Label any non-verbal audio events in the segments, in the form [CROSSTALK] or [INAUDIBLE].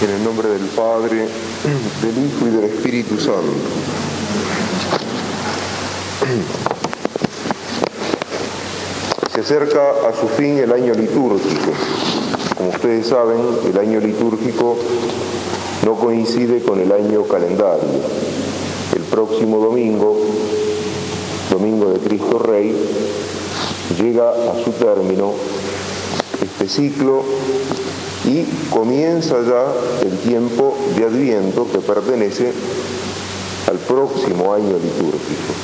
En el nombre del Padre, [CLEARS THROAT] del Hijo y del Espíritu Santo. [CLEARS THROAT] Se acerca a su fin el año litúrgico. Como ustedes saben, el año litúrgico no coincide con el año calendario. El próximo domingo, domingo de Cristo Rey, llega a su término este ciclo y comienza ya el tiempo de Adviento que pertenece al próximo año litúrgico.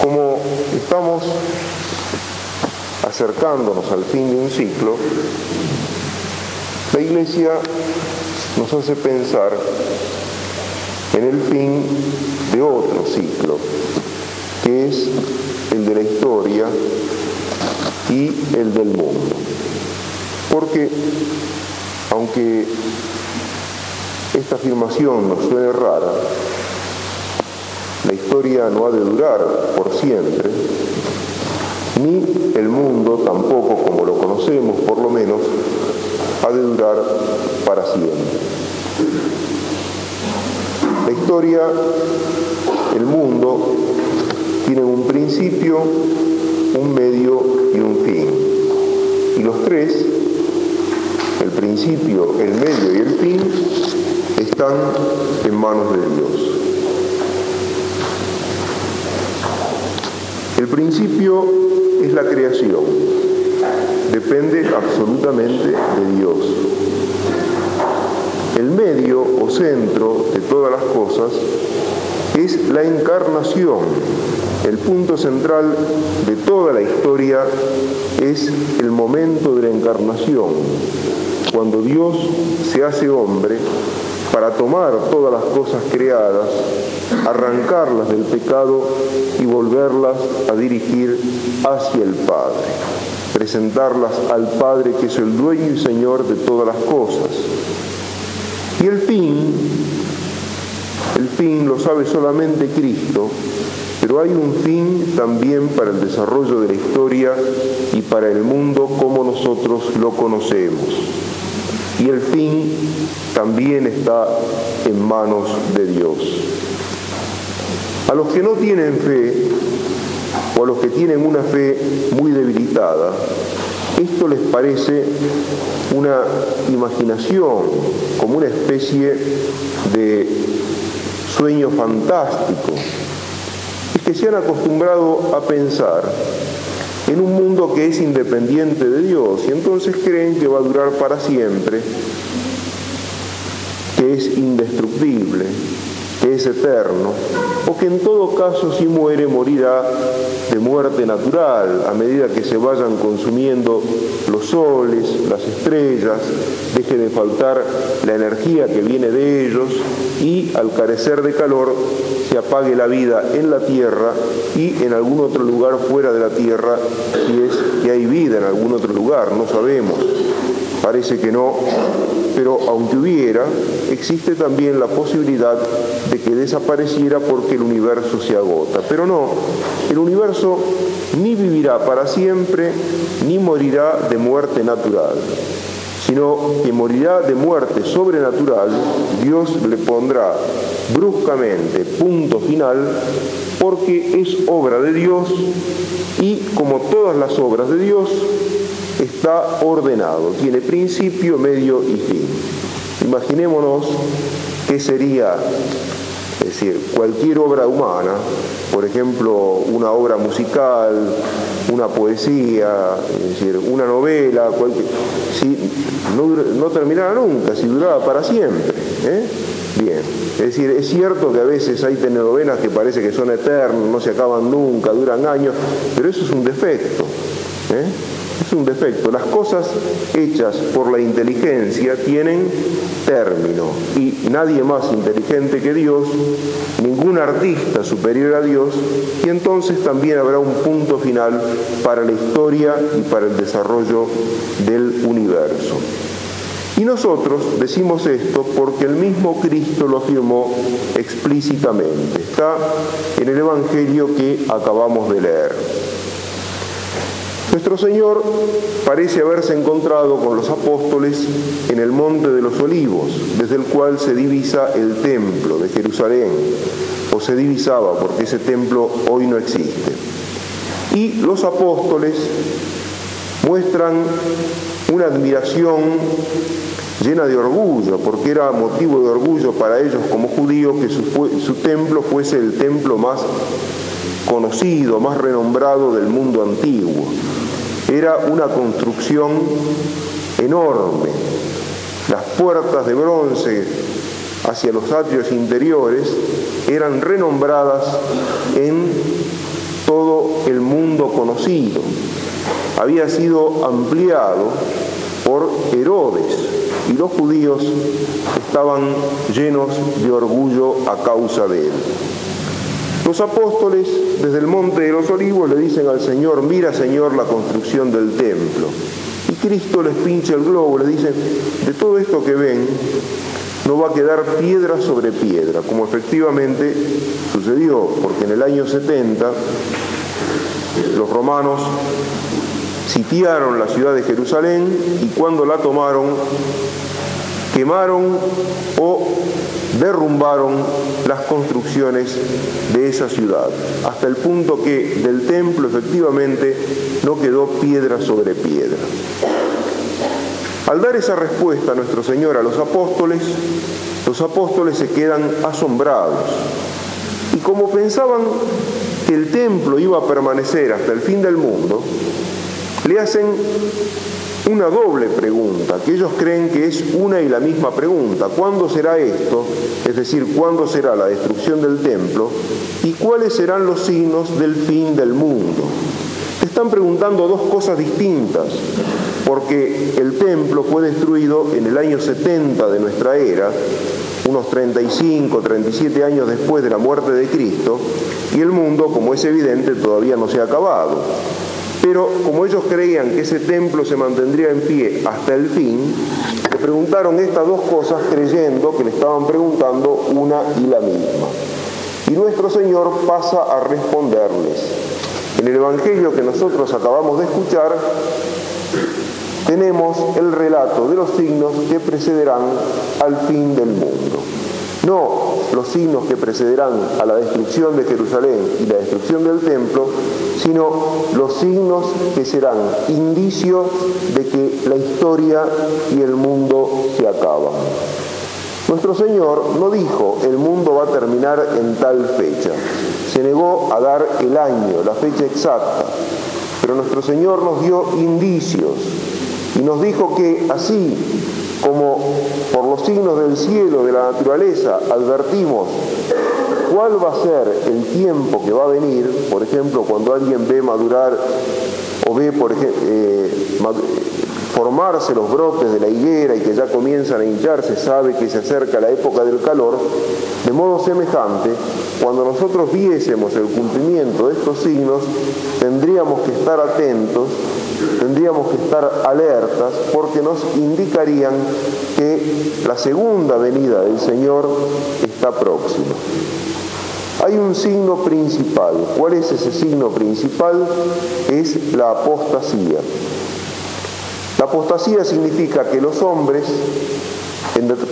Como estamos acercándonos al fin de un ciclo, la Iglesia nos hace pensar en el fin de otro ciclo, que es el de la historia y el del mundo. Porque aunque esta afirmación nos suene rara, la historia no ha de durar por siempre, ni el mundo tampoco como lo conocemos por lo menos ha de durar para siempre. La historia, el mundo, tienen un principio, un medio y un fin. Y los tres, el principio, el medio y el fin, están en manos de Dios. El principio es la creación, depende absolutamente de Dios. El medio o centro de todas las cosas es la encarnación. El punto central de toda la historia es el momento de la encarnación, cuando Dios se hace hombre para tomar todas las cosas creadas, arrancarlas del pecado y volverlas a dirigir hacia el Padre, presentarlas al Padre que es el dueño y Señor de todas las cosas. Y el fin, el fin lo sabe solamente Cristo, pero hay un fin también para el desarrollo de la historia y para el mundo como nosotros lo conocemos. Y el fin también está en manos de Dios. A los que no tienen fe, o a los que tienen una fe muy debilitada, esto les parece una imaginación, como una especie de sueño fantástico. Es que se han acostumbrado a pensar en un mundo que es independiente de Dios y entonces creen que va a durar para siempre, que es indestructible, es eterno, o que en todo caso si muere morirá de muerte natural a medida que se vayan consumiendo los soles, las estrellas, deje de faltar la energía que viene de ellos y al carecer de calor se apague la vida en la tierra y en algún otro lugar fuera de la tierra si es que hay vida en algún otro lugar, no sabemos. Parece que no, pero aunque hubiera, existe también la posibilidad de que desapareciera porque el universo se agota. Pero no, el universo ni vivirá para siempre, ni morirá de muerte natural, sino que morirá de muerte sobrenatural, Dios le pondrá bruscamente punto final porque es obra de Dios y como todas las obras de Dios, está ordenado, tiene principio, medio y fin. Imaginémonos qué sería, es decir, cualquier obra humana, por ejemplo, una obra musical, una poesía, es decir, una novela, si no, terminara nunca, si duraba para siempre. ¿eh? Bien, es decir, es cierto que a veces hay telenovelas que parece que son eternas, no se acaban nunca, duran años, pero eso es un defecto. ¿eh? Es un defecto. Las cosas hechas por la inteligencia tienen término y nadie más inteligente que Dios, ningún artista superior a Dios, y entonces también habrá un punto final para la historia y para el desarrollo del universo. Y nosotros decimos esto porque el mismo Cristo lo afirmó explícitamente. Está en el Evangelio que acabamos de leer. Nuestro Señor parece haberse encontrado con los apóstoles en el Monte de los Olivos, desde el cual se divisa el templo de Jerusalén, o se divisaba porque ese templo hoy no existe. Y los apóstoles muestran una admiración llena de orgullo, porque era motivo de orgullo para ellos como judíos que su, su templo fuese el templo más conocido, más renombrado del mundo antiguo. Era una construcción enorme. Las puertas de bronce hacia los atrios interiores eran renombradas en todo el mundo conocido. Había sido ampliado por Herodes y los judíos estaban llenos de orgullo a causa de él. Los apóstoles desde el monte de los olivos le dicen al Señor, mira Señor la construcción del templo. Y Cristo les pincha el globo, le dice, de todo esto que ven, no va a quedar piedra sobre piedra, como efectivamente sucedió, porque en el año 70 los romanos sitiaron la ciudad de Jerusalén y cuando la tomaron, quemaron o derrumbaron las construcciones de esa ciudad, hasta el punto que del templo efectivamente no quedó piedra sobre piedra. Al dar esa respuesta a nuestro Señor a los apóstoles, los apóstoles se quedan asombrados. Y como pensaban que el templo iba a permanecer hasta el fin del mundo, le hacen una doble pregunta, que ellos creen que es una y la misma pregunta. ¿Cuándo será esto? Es decir, ¿cuándo será la destrucción del templo? ¿Y cuáles serán los signos del fin del mundo? Están preguntando dos cosas distintas, porque el templo fue destruido en el año 70 de nuestra era, unos 35, 37 años después de la muerte de Cristo, y el mundo, como es evidente, todavía no se ha acabado. Pero como ellos creían que ese templo se mantendría en pie hasta el fin, le preguntaron estas dos cosas creyendo que le estaban preguntando una y la misma. Y nuestro Señor pasa a responderles. En el Evangelio que nosotros acabamos de escuchar, tenemos el relato de los signos que precederán al fin del mundo. No los signos que precederán a la destrucción de Jerusalén y la destrucción del templo, sino los signos que serán indicios de que la historia y el mundo se acaban. Nuestro Señor no dijo el mundo va a terminar en tal fecha, se negó a dar el año, la fecha exacta, pero nuestro Señor nos dio indicios y nos dijo que así como por los signos del cielo, de la naturaleza, advertimos cuál va a ser el tiempo que va a venir, por ejemplo, cuando alguien ve madurar o ve, por ejemplo, eh, formarse los brotes de la higuera y que ya comienzan a hincharse, sabe que se acerca la época del calor, de modo semejante, cuando nosotros viésemos el cumplimiento de estos signos, tendríamos que estar atentos tendríamos que estar alertas porque nos indicarían que la segunda venida del Señor está próxima. Hay un signo principal. ¿Cuál es ese signo principal? Es la apostasía. La apostasía significa que los hombres,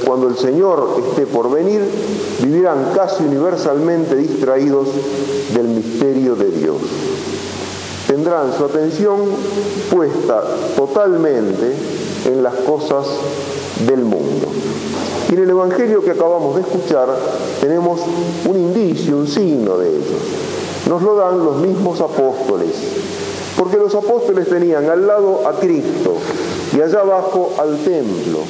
cuando el Señor esté por venir, vivirán casi universalmente distraídos del misterio de Dios tendrán su atención puesta totalmente en las cosas del mundo. Y en el Evangelio que acabamos de escuchar tenemos un indicio, un signo de ello. Nos lo dan los mismos apóstoles, porque los apóstoles tenían al lado a Cristo y allá abajo al templo.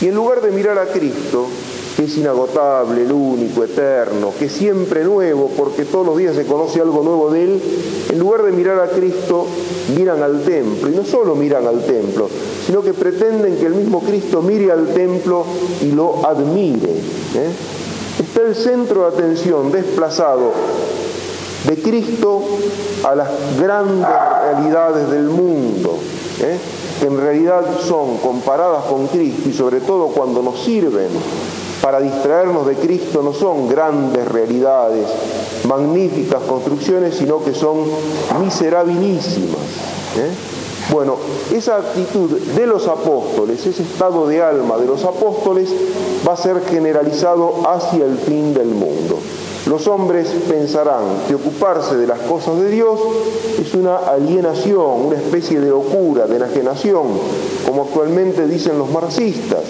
Y en lugar de mirar a Cristo, que es inagotable, el único, eterno, que es siempre nuevo, porque todos los días se conoce algo nuevo de Él, en lugar de mirar a Cristo, miran al templo. Y no solo miran al templo, sino que pretenden que el mismo Cristo mire al templo y lo admire. ¿eh? Está el centro de atención desplazado de Cristo a las grandes realidades del mundo. ¿eh? En realidad son comparadas con Cristo y sobre todo cuando nos sirven para distraernos de Cristo no son grandes realidades, magníficas construcciones, sino que son miserabilísimas. ¿eh? Bueno, esa actitud de los apóstoles, ese estado de alma de los apóstoles va a ser generalizado hacia el fin del mundo. Los hombres pensarán que ocuparse de las cosas de Dios es una alienación, una especie de locura, de enajenación, como actualmente dicen los marxistas.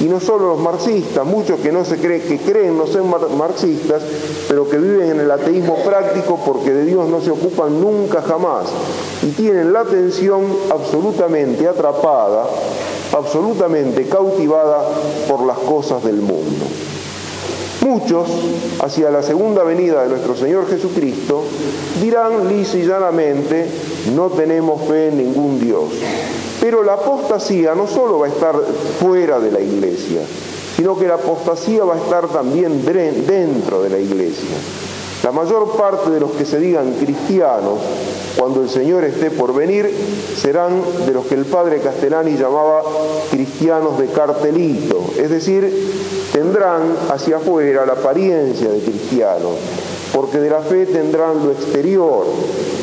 Y no solo los marxistas, muchos que no se creen, que creen no ser marxistas, pero que viven en el ateísmo práctico porque de Dios no se ocupan nunca jamás y tienen la atención absolutamente atrapada, absolutamente cautivada por las cosas del mundo. Muchos, hacia la segunda venida de nuestro Señor Jesucristo, dirán lisa y llanamente, no tenemos fe en ningún Dios. Pero la apostasía no solo va a estar fuera de la iglesia, sino que la apostasía va a estar también dentro de la iglesia. La mayor parte de los que se digan cristianos, cuando el Señor esté por venir, serán de los que el padre Castellani llamaba cristianos de cartelito, es decir, tendrán hacia afuera la apariencia de cristianos, porque de la fe tendrán lo exterior,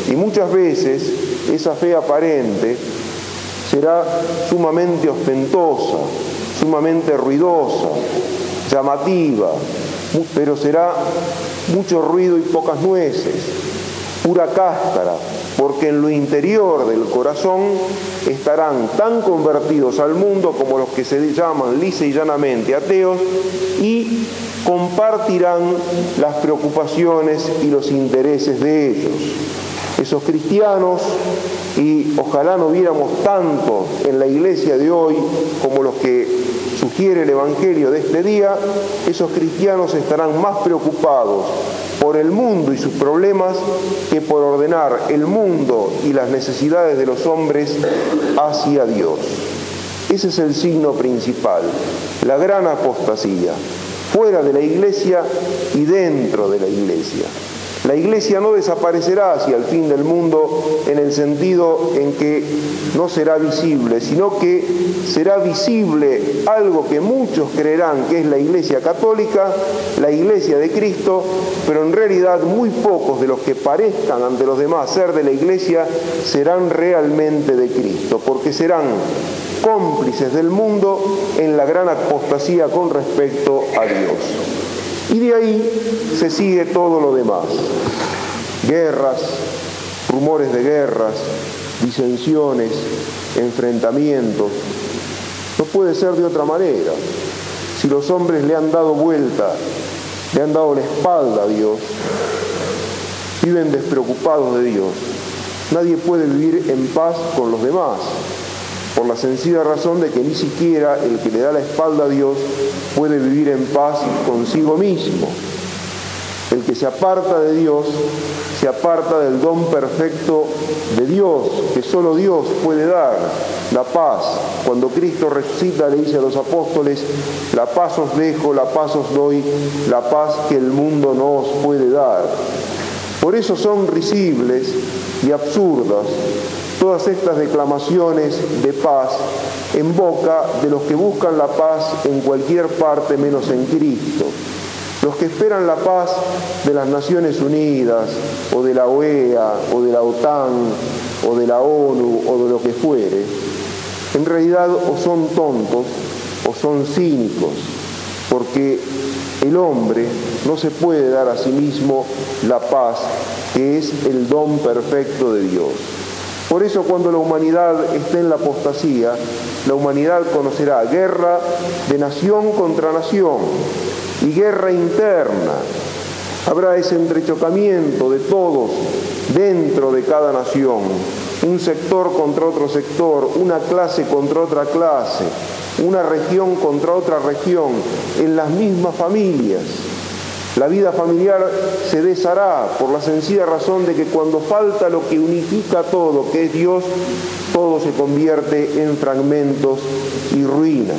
y muchas veces esa fe aparente será sumamente ostentosa, sumamente ruidosa, llamativa, pero será mucho ruido y pocas nueces, pura cáscara, porque en lo interior del corazón estarán tan convertidos al mundo como los que se llaman lisa y llanamente ateos y compartirán las preocupaciones y los intereses de ellos. Esos cristianos y ojalá no viéramos tanto en la iglesia de hoy como los que sugiere el Evangelio de este día, esos cristianos estarán más preocupados por el mundo y sus problemas que por ordenar el mundo y las necesidades de los hombres hacia Dios. Ese es el signo principal, la gran apostasía, fuera de la iglesia y dentro de la iglesia. La iglesia no desaparecerá hacia el fin del mundo en el sentido en que no será visible, sino que será visible algo que muchos creerán que es la iglesia católica, la iglesia de Cristo, pero en realidad muy pocos de los que parezcan ante los demás ser de la iglesia serán realmente de Cristo, porque serán cómplices del mundo en la gran apostasía con respecto a Dios. Y de ahí se sigue todo lo demás. Guerras, rumores de guerras, disensiones, enfrentamientos. No puede ser de otra manera. Si los hombres le han dado vuelta, le han dado la espalda a Dios, viven despreocupados de Dios. Nadie puede vivir en paz con los demás por la sencilla razón de que ni siquiera el que le da la espalda a Dios puede vivir en paz consigo mismo. El que se aparta de Dios se aparta del don perfecto de Dios, que solo Dios puede dar, la paz. Cuando Cristo resucita le dice a los apóstoles, la paz os dejo, la paz os doy, la paz que el mundo no os puede dar. Por eso son risibles y absurdas todas estas declamaciones de paz en boca de los que buscan la paz en cualquier parte menos en Cristo. Los que esperan la paz de las Naciones Unidas o de la OEA o de la OTAN o de la ONU o de lo que fuere, en realidad o son tontos o son cínicos, porque el hombre no se puede dar a sí mismo la paz que es el don perfecto de Dios. Por eso cuando la humanidad esté en la apostasía, la humanidad conocerá guerra de nación contra nación y guerra interna. Habrá ese entrechocamiento de todos dentro de cada nación, un sector contra otro sector, una clase contra otra clase, una región contra otra región, en las mismas familias. La vida familiar se deshará por la sencilla razón de que cuando falta lo que unifica todo, que es Dios, todo se convierte en fragmentos y ruinas.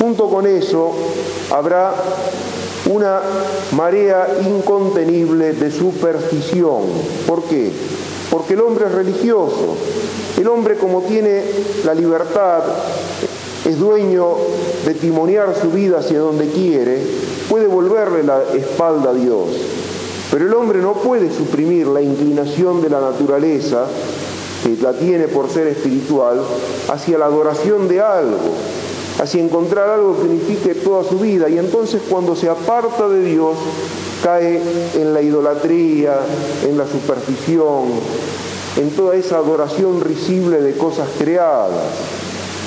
Junto con eso habrá una marea incontenible de superstición. ¿Por qué? Porque el hombre es religioso. El hombre como tiene la libertad, es dueño de timonear su vida hacia donde quiere, puede volverle la espalda a Dios. Pero el hombre no puede suprimir la inclinación de la naturaleza que la tiene por ser espiritual, hacia la adoración de algo, hacia encontrar algo que unifique toda su vida. Y entonces cuando se aparta de Dios, cae en la idolatría, en la superstición, en toda esa adoración risible de cosas creadas.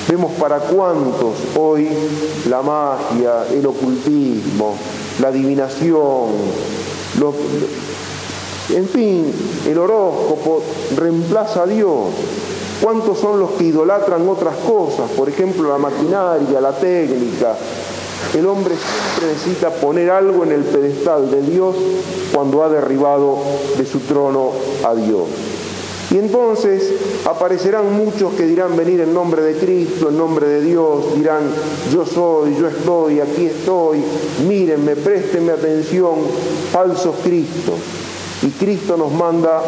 Vemos para cuántos hoy la magia, el ocultismo, la adivinación, en fin, el horóscopo reemplaza a Dios. ¿Cuántos son los que idolatran otras cosas? Por ejemplo, la maquinaria, la técnica. El hombre siempre necesita poner algo en el pedestal de Dios cuando ha derribado de su trono a Dios. Y entonces aparecerán muchos que dirán venir en nombre de Cristo, en nombre de Dios, dirán yo soy, yo estoy, aquí estoy, mírenme, préstenme atención, falsos Cristos. Y Cristo nos manda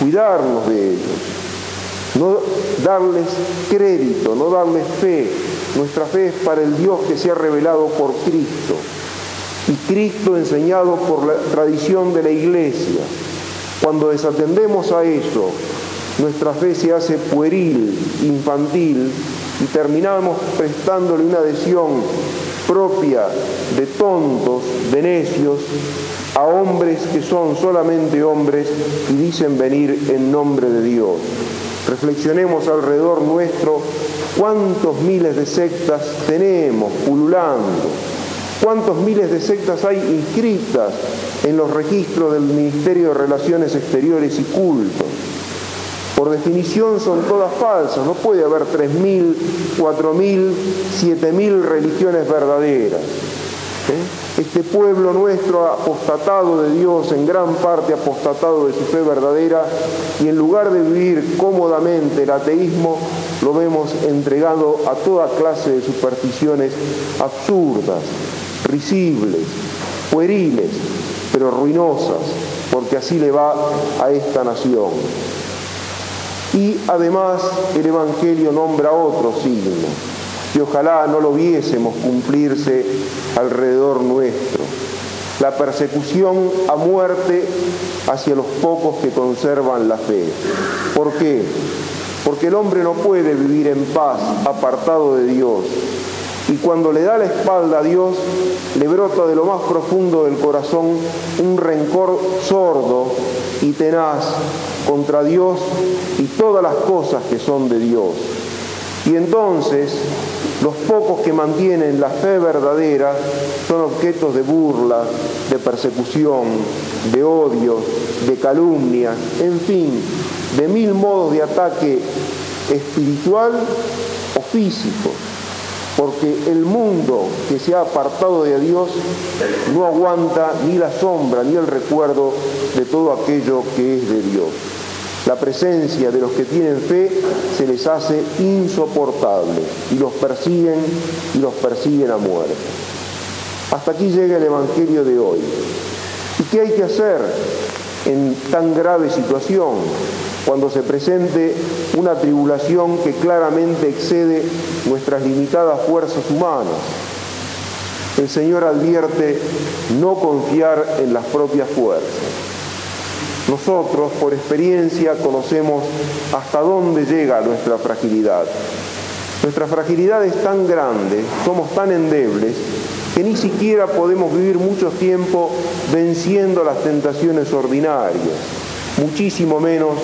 cuidarnos de ellos, no darles crédito, no darles fe. Nuestra fe es para el Dios que se ha revelado por Cristo y Cristo enseñado por la tradición de la iglesia. Cuando desatendemos a eso, nuestra fe se hace pueril, infantil, y terminamos prestándole una adhesión propia de tontos, de necios, a hombres que son solamente hombres y dicen venir en nombre de Dios. Reflexionemos alrededor nuestro cuántos miles de sectas tenemos pululando, cuántos miles de sectas hay inscritas en los registros del Ministerio de Relaciones Exteriores y Cultos. Por definición son todas falsas, no puede haber 3.000, 4.000, 7.000 religiones verdaderas. ¿eh? Este pueblo nuestro apostatado de Dios, en gran parte apostatado de su fe verdadera, y en lugar de vivir cómodamente el ateísmo, lo vemos entregado a toda clase de supersticiones absurdas, risibles, pueriles, pero ruinosas, porque así le va a esta nación. Y además el Evangelio nombra otro signo, que ojalá no lo viésemos cumplirse alrededor nuestro, la persecución a muerte hacia los pocos que conservan la fe. ¿Por qué? Porque el hombre no puede vivir en paz apartado de Dios, y cuando le da la espalda a Dios, le brota de lo más profundo del corazón un rencor sordo y tenaz contra Dios y todas las cosas que son de Dios. Y entonces los pocos que mantienen la fe verdadera son objetos de burla, de persecución, de odio, de calumnia, en fin, de mil modos de ataque espiritual o físico porque el mundo que se ha apartado de Dios no aguanta ni la sombra ni el recuerdo de todo aquello que es de Dios. La presencia de los que tienen fe se les hace insoportable y los persiguen y los persiguen a muerte. Hasta aquí llega el Evangelio de hoy. ¿Y qué hay que hacer en tan grave situación? cuando se presente una tribulación que claramente excede nuestras limitadas fuerzas humanas. El Señor advierte no confiar en las propias fuerzas. Nosotros, por experiencia, conocemos hasta dónde llega nuestra fragilidad. Nuestra fragilidad es tan grande, somos tan endebles, que ni siquiera podemos vivir mucho tiempo venciendo las tentaciones ordinarias muchísimo menos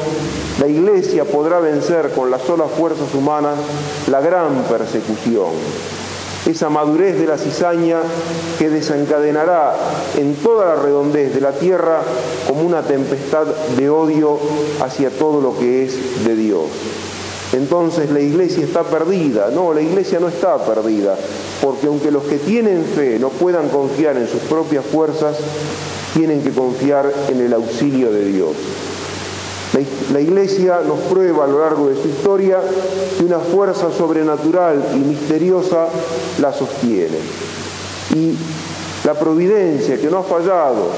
la iglesia podrá vencer con las solas fuerzas humanas la gran persecución, esa madurez de la cizaña que desencadenará en toda la redondez de la tierra como una tempestad de odio hacia todo lo que es de Dios. Entonces la iglesia está perdida. No, la iglesia no está perdida, porque aunque los que tienen fe no puedan confiar en sus propias fuerzas, tienen que confiar en el auxilio de Dios. La Iglesia nos prueba a lo largo de su historia que una fuerza sobrenatural y misteriosa la sostiene. Y la providencia que no ha fallado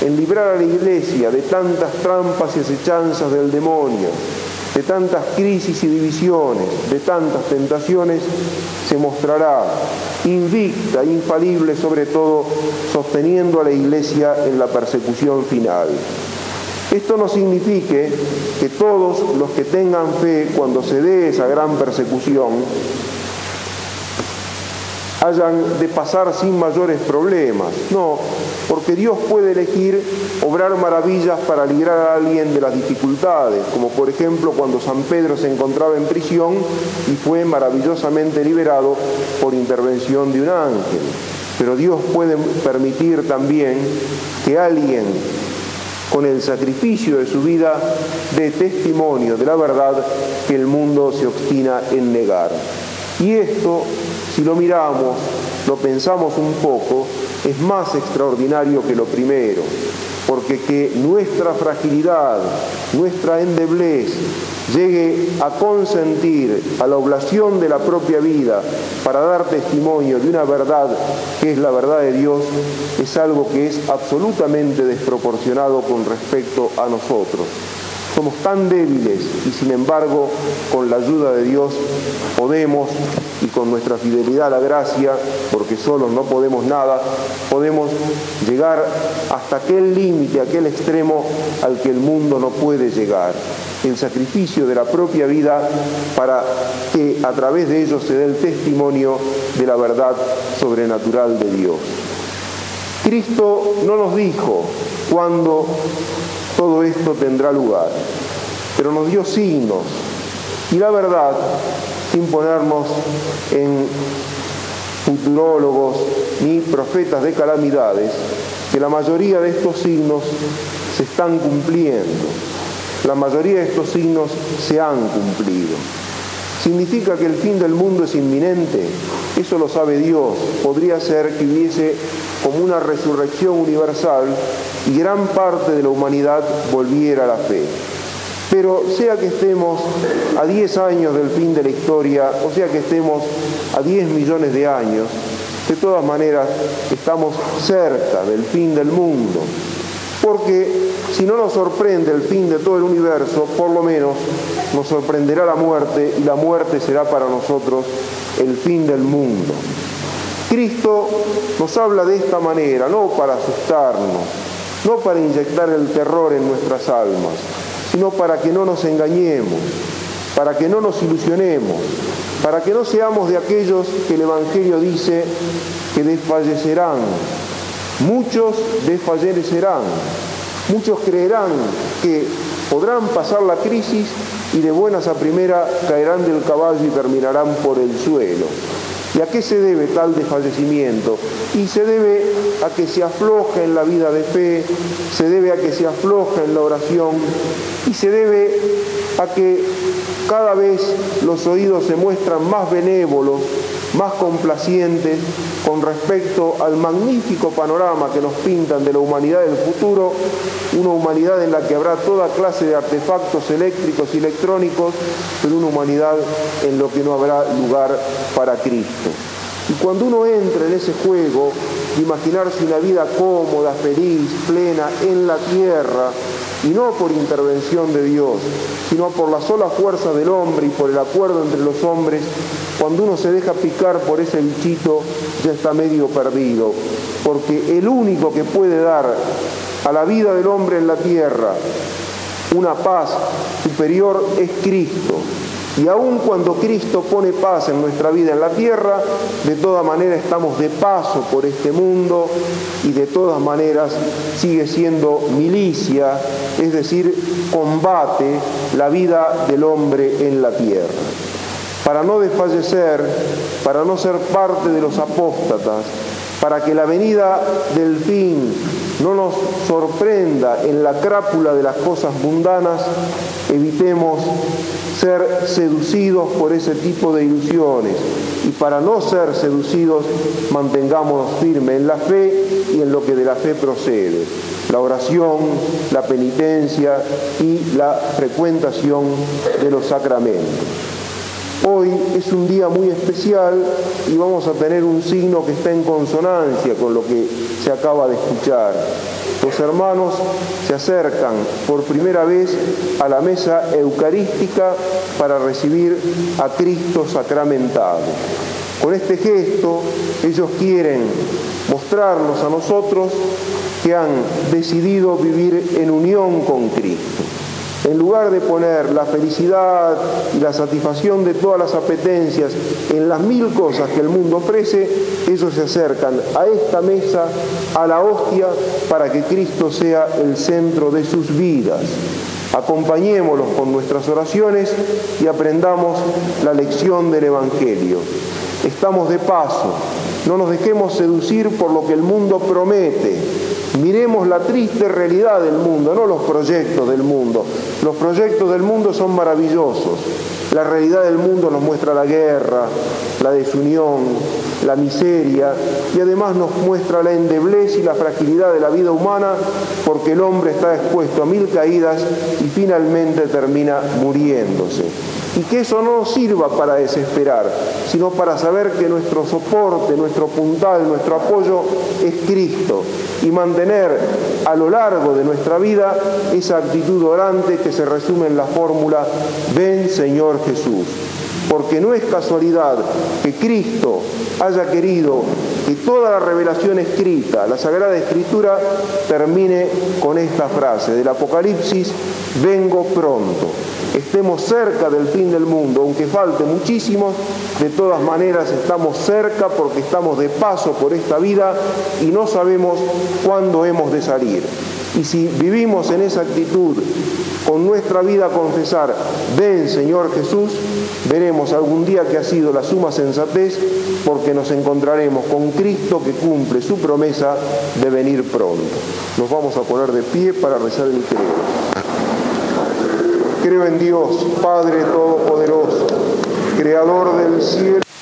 en librar a la Iglesia de tantas trampas y acechanzas del demonio, de tantas crisis y divisiones, de tantas tentaciones, se mostrará invicta, infalible sobre todo, sosteniendo a la Iglesia en la persecución final. Esto no signifique que todos los que tengan fe cuando se dé esa gran persecución hayan de pasar sin mayores problemas. No, porque Dios puede elegir obrar maravillas para librar a alguien de las dificultades, como por ejemplo cuando San Pedro se encontraba en prisión y fue maravillosamente liberado por intervención de un ángel. Pero Dios puede permitir también que alguien con el sacrificio de su vida dé testimonio de la verdad que el mundo se obstina en negar. Y esto si lo miramos, lo pensamos un poco, es más extraordinario que lo primero, porque que nuestra fragilidad, nuestra endeblez, llegue a consentir a la oblación de la propia vida para dar testimonio de una verdad que es la verdad de Dios, es algo que es absolutamente desproporcionado con respecto a nosotros. Somos tan débiles y sin embargo con la ayuda de Dios podemos y con nuestra fidelidad a la gracia, porque solos no podemos nada, podemos llegar hasta aquel límite, aquel extremo al que el mundo no puede llegar. El sacrificio de la propia vida para que a través de ello se dé el testimonio de la verdad sobrenatural de Dios. Cristo no nos dijo cuándo todo esto tendrá lugar, pero nos dio signos. Y la verdad, sin ponernos en futurólogos ni profetas de calamidades, que la mayoría de estos signos se están cumpliendo. La mayoría de estos signos se han cumplido. ¿Significa que el fin del mundo es inminente? Eso lo sabe Dios. Podría ser que hubiese como una resurrección universal y gran parte de la humanidad volviera a la fe. Pero sea que estemos a 10 años del fin de la historia, o sea que estemos a 10 millones de años, de todas maneras estamos cerca del fin del mundo. Porque si no nos sorprende el fin de todo el universo, por lo menos nos sorprenderá la muerte y la muerte será para nosotros el fin del mundo. Cristo nos habla de esta manera, no para asustarnos, no para inyectar el terror en nuestras almas, sino para que no nos engañemos, para que no nos ilusionemos, para que no seamos de aquellos que el Evangelio dice que desfallecerán. Muchos desfallecerán, muchos creerán que podrán pasar la crisis y de buenas a primera caerán del caballo y terminarán por el suelo. ¿Y a qué se debe tal desfallecimiento? Y se debe a que se afloja en la vida de fe, se debe a que se afloja en la oración y se debe a que cada vez los oídos se muestran más benévolos, más complacientes con respecto al magnífico panorama que nos pintan de la humanidad del futuro, una humanidad en la que habrá toda clase de artefactos eléctricos y electrónicos, pero una humanidad en lo que no habrá lugar para Cristo. Y cuando uno entra en ese juego de imaginarse una vida cómoda, feliz, plena en la tierra, y no por intervención de Dios, sino por la sola fuerza del hombre y por el acuerdo entre los hombres, cuando uno se deja picar por ese bichito ya está medio perdido, porque el único que puede dar a la vida del hombre en la tierra una paz superior es Cristo. Y aun cuando Cristo pone paz en nuestra vida en la tierra, de todas maneras estamos de paso por este mundo y de todas maneras sigue siendo milicia, es decir, combate la vida del hombre en la tierra. Para no desfallecer, para no ser parte de los apóstatas, para que la venida del fin no nos sorprenda en la crápula de las cosas mundanas, evitemos ser seducidos por ese tipo de ilusiones. Y para no ser seducidos, mantengámonos firmes en la fe y en lo que de la fe procede. La oración, la penitencia y la frecuentación de los sacramentos. Hoy es un día muy especial y vamos a tener un signo que está en consonancia con lo que se acaba de escuchar. Los hermanos se acercan por primera vez a la mesa eucarística para recibir a Cristo sacramentado. Con este gesto ellos quieren mostrarnos a nosotros que han decidido vivir en unión con Cristo. En lugar de poner la felicidad y la satisfacción de todas las apetencias en las mil cosas que el mundo ofrece, ellos se acercan a esta mesa, a la hostia, para que Cristo sea el centro de sus vidas. Acompañémoslos con nuestras oraciones y aprendamos la lección del Evangelio. Estamos de paso, no nos dejemos seducir por lo que el mundo promete. Miremos la triste realidad del mundo, no los proyectos del mundo. Los proyectos del mundo son maravillosos. La realidad del mundo nos muestra la guerra, la desunión, la miseria y además nos muestra la endeblez y la fragilidad de la vida humana porque el hombre está expuesto a mil caídas y finalmente termina muriéndose y que eso no sirva para desesperar, sino para saber que nuestro soporte, nuestro puntal, nuestro apoyo es Cristo y mantener a lo largo de nuestra vida esa actitud orante que se resume en la fórmula, ven Señor Jesús. Porque no es casualidad que Cristo haya querido que toda la revelación escrita, la Sagrada Escritura, termine con esta frase del Apocalipsis, vengo pronto estemos cerca del fin del mundo, aunque falte muchísimo, de todas maneras estamos cerca porque estamos de paso por esta vida y no sabemos cuándo hemos de salir. Y si vivimos en esa actitud, con nuestra vida a confesar, ven Señor Jesús, veremos algún día que ha sido la suma sensatez porque nos encontraremos con Cristo que cumple su promesa de venir pronto. Nos vamos a poner de pie para rezar el credo. Creo en Dios, Padre Todopoderoso, Creador del cielo.